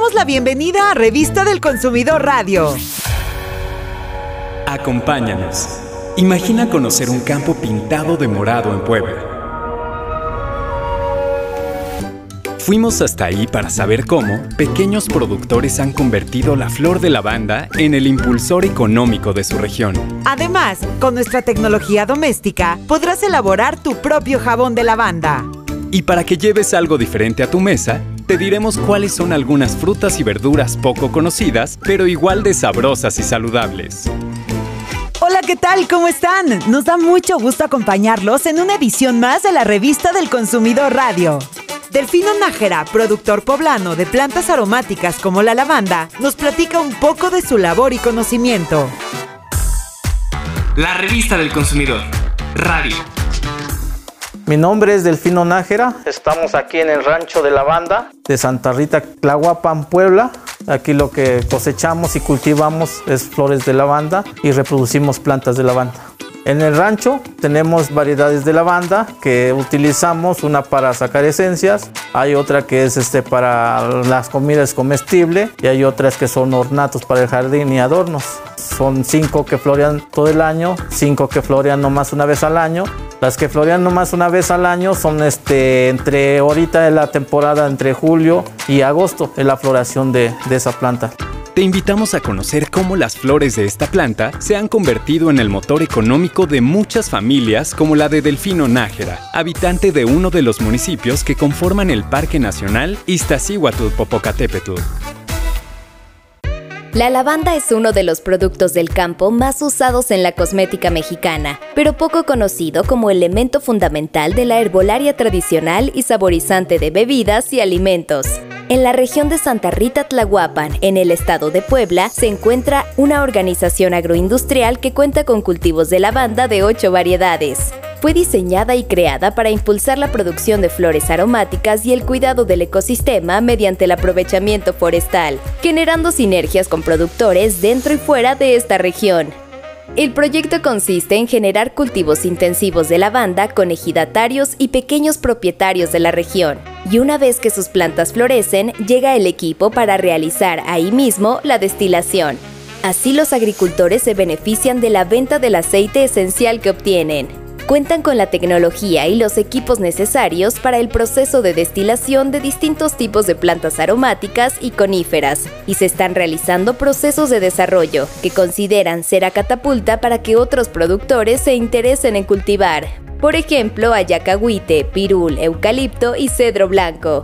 damos la bienvenida a Revista del Consumidor Radio. Acompáñanos. Imagina conocer un campo pintado de morado en Puebla. Fuimos hasta ahí para saber cómo pequeños productores han convertido la flor de lavanda en el impulsor económico de su región. Además, con nuestra tecnología doméstica podrás elaborar tu propio jabón de lavanda. Y para que lleves algo diferente a tu mesa, te diremos cuáles son algunas frutas y verduras poco conocidas, pero igual de sabrosas y saludables. Hola, ¿qué tal? ¿Cómo están? Nos da mucho gusto acompañarlos en una edición más de la revista del Consumidor Radio. Delfino Nájera, productor poblano de plantas aromáticas como la lavanda, nos platica un poco de su labor y conocimiento. La revista del consumidor. Radio. Mi nombre es Delfino Nájera. Estamos aquí en el rancho de lavanda de Santa Rita, Tlahuapan, Puebla. Aquí lo que cosechamos y cultivamos es flores de lavanda y reproducimos plantas de lavanda. En el rancho tenemos variedades de lavanda que utilizamos, una para sacar esencias, hay otra que es este para las comidas comestibles y hay otras que son ornatos para el jardín y adornos. Son cinco que florean todo el año, cinco que florean nomás una vez al año. Las que florean nomás una vez al año son este, entre ahorita de la temporada entre julio y agosto, en la floración de, de esa planta. Te invitamos a conocer cómo las flores de esta planta se han convertido en el motor económico de muchas familias como la de Delfino Nájera, habitante de uno de los municipios que conforman el Parque Nacional Iztaccíhuatl-Popocatépetl. La lavanda es uno de los productos del campo más usados en la cosmética mexicana, pero poco conocido como elemento fundamental de la herbolaria tradicional y saborizante de bebidas y alimentos. En la región de Santa Rita Tlahuapan, en el estado de Puebla, se encuentra una organización agroindustrial que cuenta con cultivos de lavanda de ocho variedades. Fue diseñada y creada para impulsar la producción de flores aromáticas y el cuidado del ecosistema mediante el aprovechamiento forestal, generando sinergias con productores dentro y fuera de esta región. El proyecto consiste en generar cultivos intensivos de lavanda con ejidatarios y pequeños propietarios de la región. Y una vez que sus plantas florecen, llega el equipo para realizar ahí mismo la destilación. Así los agricultores se benefician de la venta del aceite esencial que obtienen. Cuentan con la tecnología y los equipos necesarios para el proceso de destilación de distintos tipos de plantas aromáticas y coníferas, y se están realizando procesos de desarrollo que consideran ser a catapulta para que otros productores se interesen en cultivar. Por ejemplo, ayacahuite, pirul, eucalipto y cedro blanco.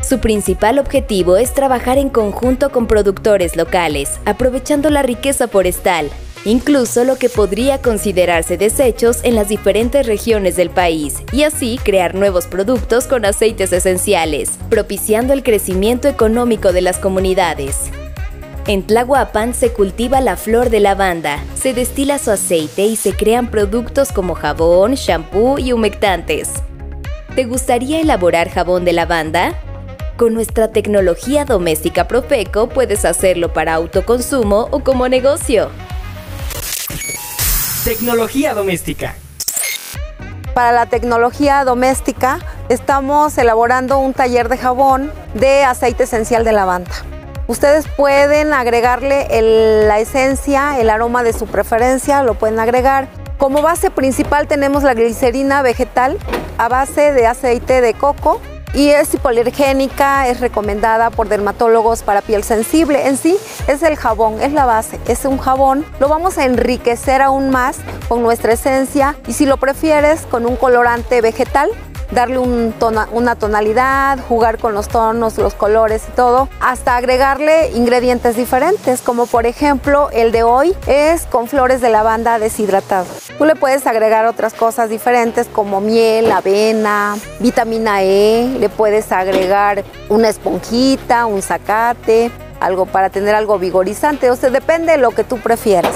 Su principal objetivo es trabajar en conjunto con productores locales, aprovechando la riqueza forestal, incluso lo que podría considerarse desechos en las diferentes regiones del país, y así crear nuevos productos con aceites esenciales, propiciando el crecimiento económico de las comunidades. En Tlahuapan se cultiva la flor de lavanda, se destila su aceite y se crean productos como jabón, shampoo y humectantes. ¿Te gustaría elaborar jabón de lavanda? Con nuestra tecnología doméstica Profeco puedes hacerlo para autoconsumo o como negocio. Tecnología doméstica. Para la tecnología doméstica estamos elaborando un taller de jabón de aceite esencial de lavanda. Ustedes pueden agregarle la esencia, el aroma de su preferencia, lo pueden agregar. Como base principal tenemos la glicerina vegetal a base de aceite de coco y es hipoalergénica, es recomendada por dermatólogos para piel sensible. En sí es el jabón, es la base, es un jabón. Lo vamos a enriquecer aún más con nuestra esencia y si lo prefieres con un colorante vegetal, darle una tonalidad, jugar con los tonos, los colores y todo, hasta agregarle ingredientes diferentes, como por ejemplo el de hoy es con flores de lavanda deshidratado. Tú le puedes agregar otras cosas diferentes como miel, avena, vitamina E, le puedes agregar una esponjita, un zacate, algo para tener algo vigorizante, o sea, depende de lo que tú prefieras.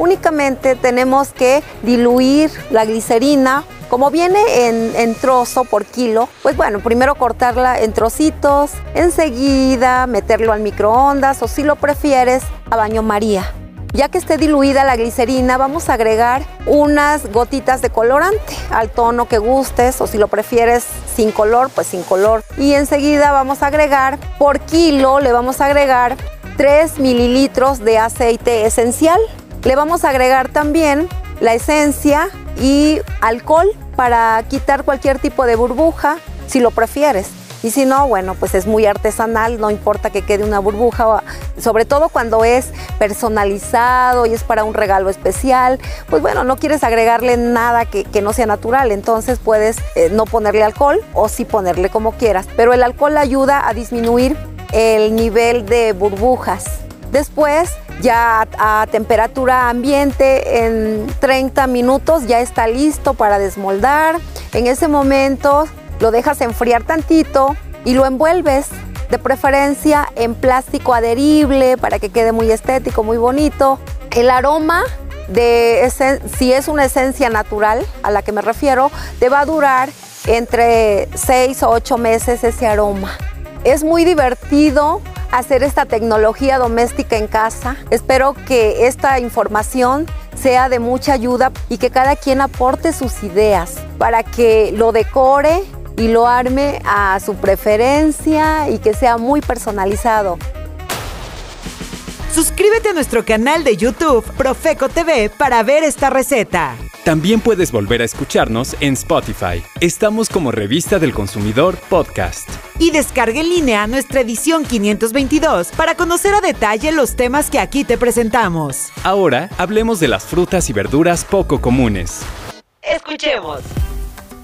Únicamente tenemos que diluir la glicerina como viene en, en trozo por kilo, pues bueno, primero cortarla en trocitos, enseguida meterlo al microondas o si lo prefieres a baño María. Ya que esté diluida la glicerina, vamos a agregar unas gotitas de colorante al tono que gustes o si lo prefieres sin color, pues sin color. Y enseguida vamos a agregar por kilo, le vamos a agregar 3 mililitros de aceite esencial. Le vamos a agregar también la esencia y alcohol para quitar cualquier tipo de burbuja, si lo prefieres. Y si no, bueno, pues es muy artesanal, no importa que quede una burbuja, sobre todo cuando es personalizado y es para un regalo especial, pues bueno, no quieres agregarle nada que, no sea natural, entonces puedes eh, no ponerle alcohol o sí ponerle como quieras, pero el alcohol ayuda a disminuir el nivel de burbujas. Después, ya a, temperatura ambiente, en 30 minutos ya está listo para desmoldar. En ese momento lo dejas enfriar tantito y lo envuelves de preferencia en plástico adherible para que quede muy estético, muy bonito. El aroma de si es una esencia natural a la que me refiero, te va a durar entre 6 o 8 meses ese aroma. Es muy divertido hacer esta tecnología doméstica en casa. Espero que esta información sea de mucha ayuda y que cada quien aporte sus ideas para que lo decore y lo arme a su preferencia y que sea muy personalizado. Suscríbete a nuestro canal de YouTube Profeco TV para ver esta receta. También puedes volver a escucharnos en Spotify. Estamos como Revista del Consumidor Podcast. Y descargue en línea nuestra edición 522 para conocer a detalle los temas que aquí te presentamos. Ahora hablemos de las frutas y verduras poco comunes. Escuchemos.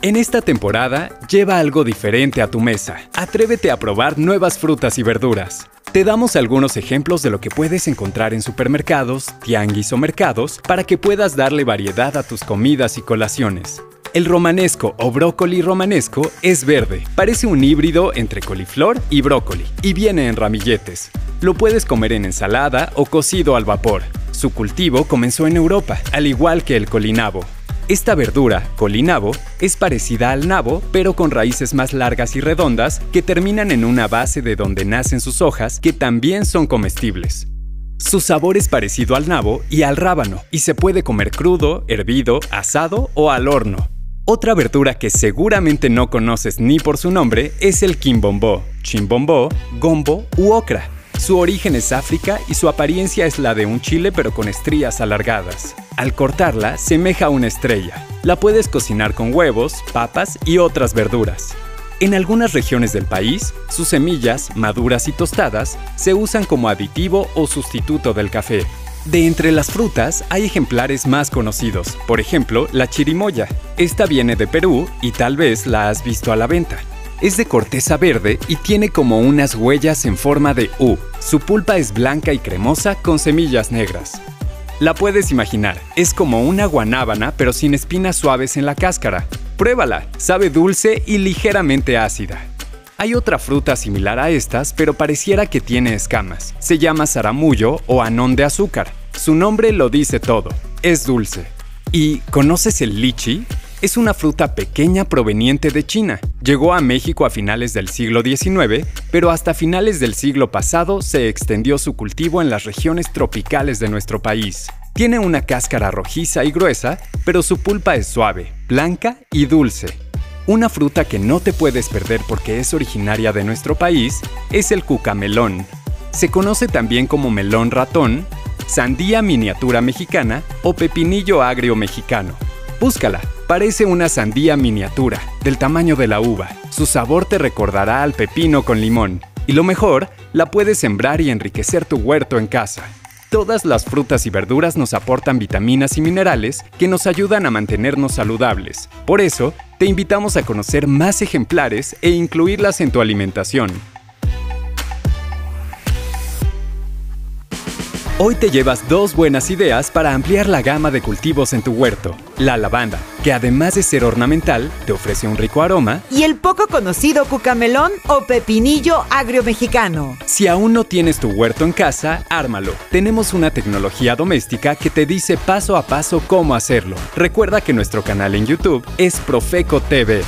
En esta temporada, lleva algo diferente a tu mesa. Atrévete a probar nuevas frutas y verduras. Te damos algunos ejemplos de lo que puedes encontrar en supermercados, tianguis o mercados para que puedas darle variedad a tus comidas y colaciones. El romanesco o brócoli romanesco es verde, parece un híbrido entre coliflor y brócoli y viene en ramilletes. Lo puedes comer en ensalada o cocido al vapor. Su cultivo comenzó en Europa, al igual que el colinabo, esta verdura, colinabo, es parecida al nabo, pero con raíces más largas y redondas que terminan en una base de donde nacen sus hojas que también son comestibles. Su sabor es parecido al nabo y al rábano, y se puede comer crudo, hervido, asado o al horno. Otra verdura que seguramente no conoces ni por su nombre es el quimbombó, chimbombó, gombo u ocra. Su origen es África y su apariencia es la de un chile pero con estrías alargadas. Al cortarla, semeja a una estrella. La puedes cocinar con huevos, papas y otras verduras. En algunas regiones del país, sus semillas, maduras y tostadas, se usan como aditivo o sustituto del café. De entre las frutas hay ejemplares más conocidos, por ejemplo, la chirimoya. Esta viene de Perú y tal vez la has visto a la venta. Es de corteza verde y tiene como unas huellas en forma de U. Su pulpa es blanca y cremosa con semillas negras. La puedes imaginar, es como una guanábana pero sin espinas suaves en la cáscara. Pruébala, sabe dulce y ligeramente ácida. Hay otra fruta similar a estas, pero pareciera que tiene escamas. Se llama zaramullo o anón de azúcar. Su nombre lo dice todo, es dulce. ¿Y conoces el lichi? es una fruta pequeña proveniente de China. Llegó a México a finales del siglo XIX, pero hasta finales del siglo pasado se extendió su cultivo en las regiones tropicales de nuestro país. Tiene una cáscara rojiza y gruesa, pero su pulpa es suave, blanca y dulce. Una fruta que no te puedes perder porque es originaria de nuestro país es el cucamelón. Se conoce también como melón ratón, sandía miniatura mexicana o pepinillo agrio mexicano. Búscala, Parece una sandía miniatura, del tamaño de la uva. Su sabor te recordará al pepino con limón. Y lo mejor, la puedes sembrar y enriquecer tu huerto en casa. Todas las frutas y verduras nos aportan vitaminas y minerales que nos ayudan a mantenernos saludables. Por eso, te invitamos a conocer más ejemplares e incluirlas en tu alimentación. Hoy te llevas dos buenas ideas para ampliar la gama de cultivos en tu huerto. La lavanda, que además de ser ornamental, te ofrece un rico aroma. Y el poco conocido cucamelón o pepinillo agrio mexicano. Si aún no tienes tu huerto en casa, ármalo. Tenemos una tecnología doméstica que te dice paso a paso cómo hacerlo. Recuerda que nuestro canal en YouTube es Profeco TV.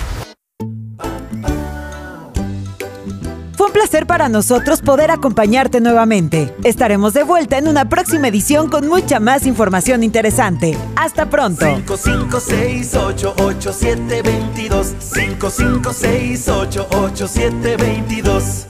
Placer para nosotros poder acompañarte nuevamente. Estaremos de vuelta en una próxima edición con mucha más información interesante. Hasta pronto. 55688722 55688722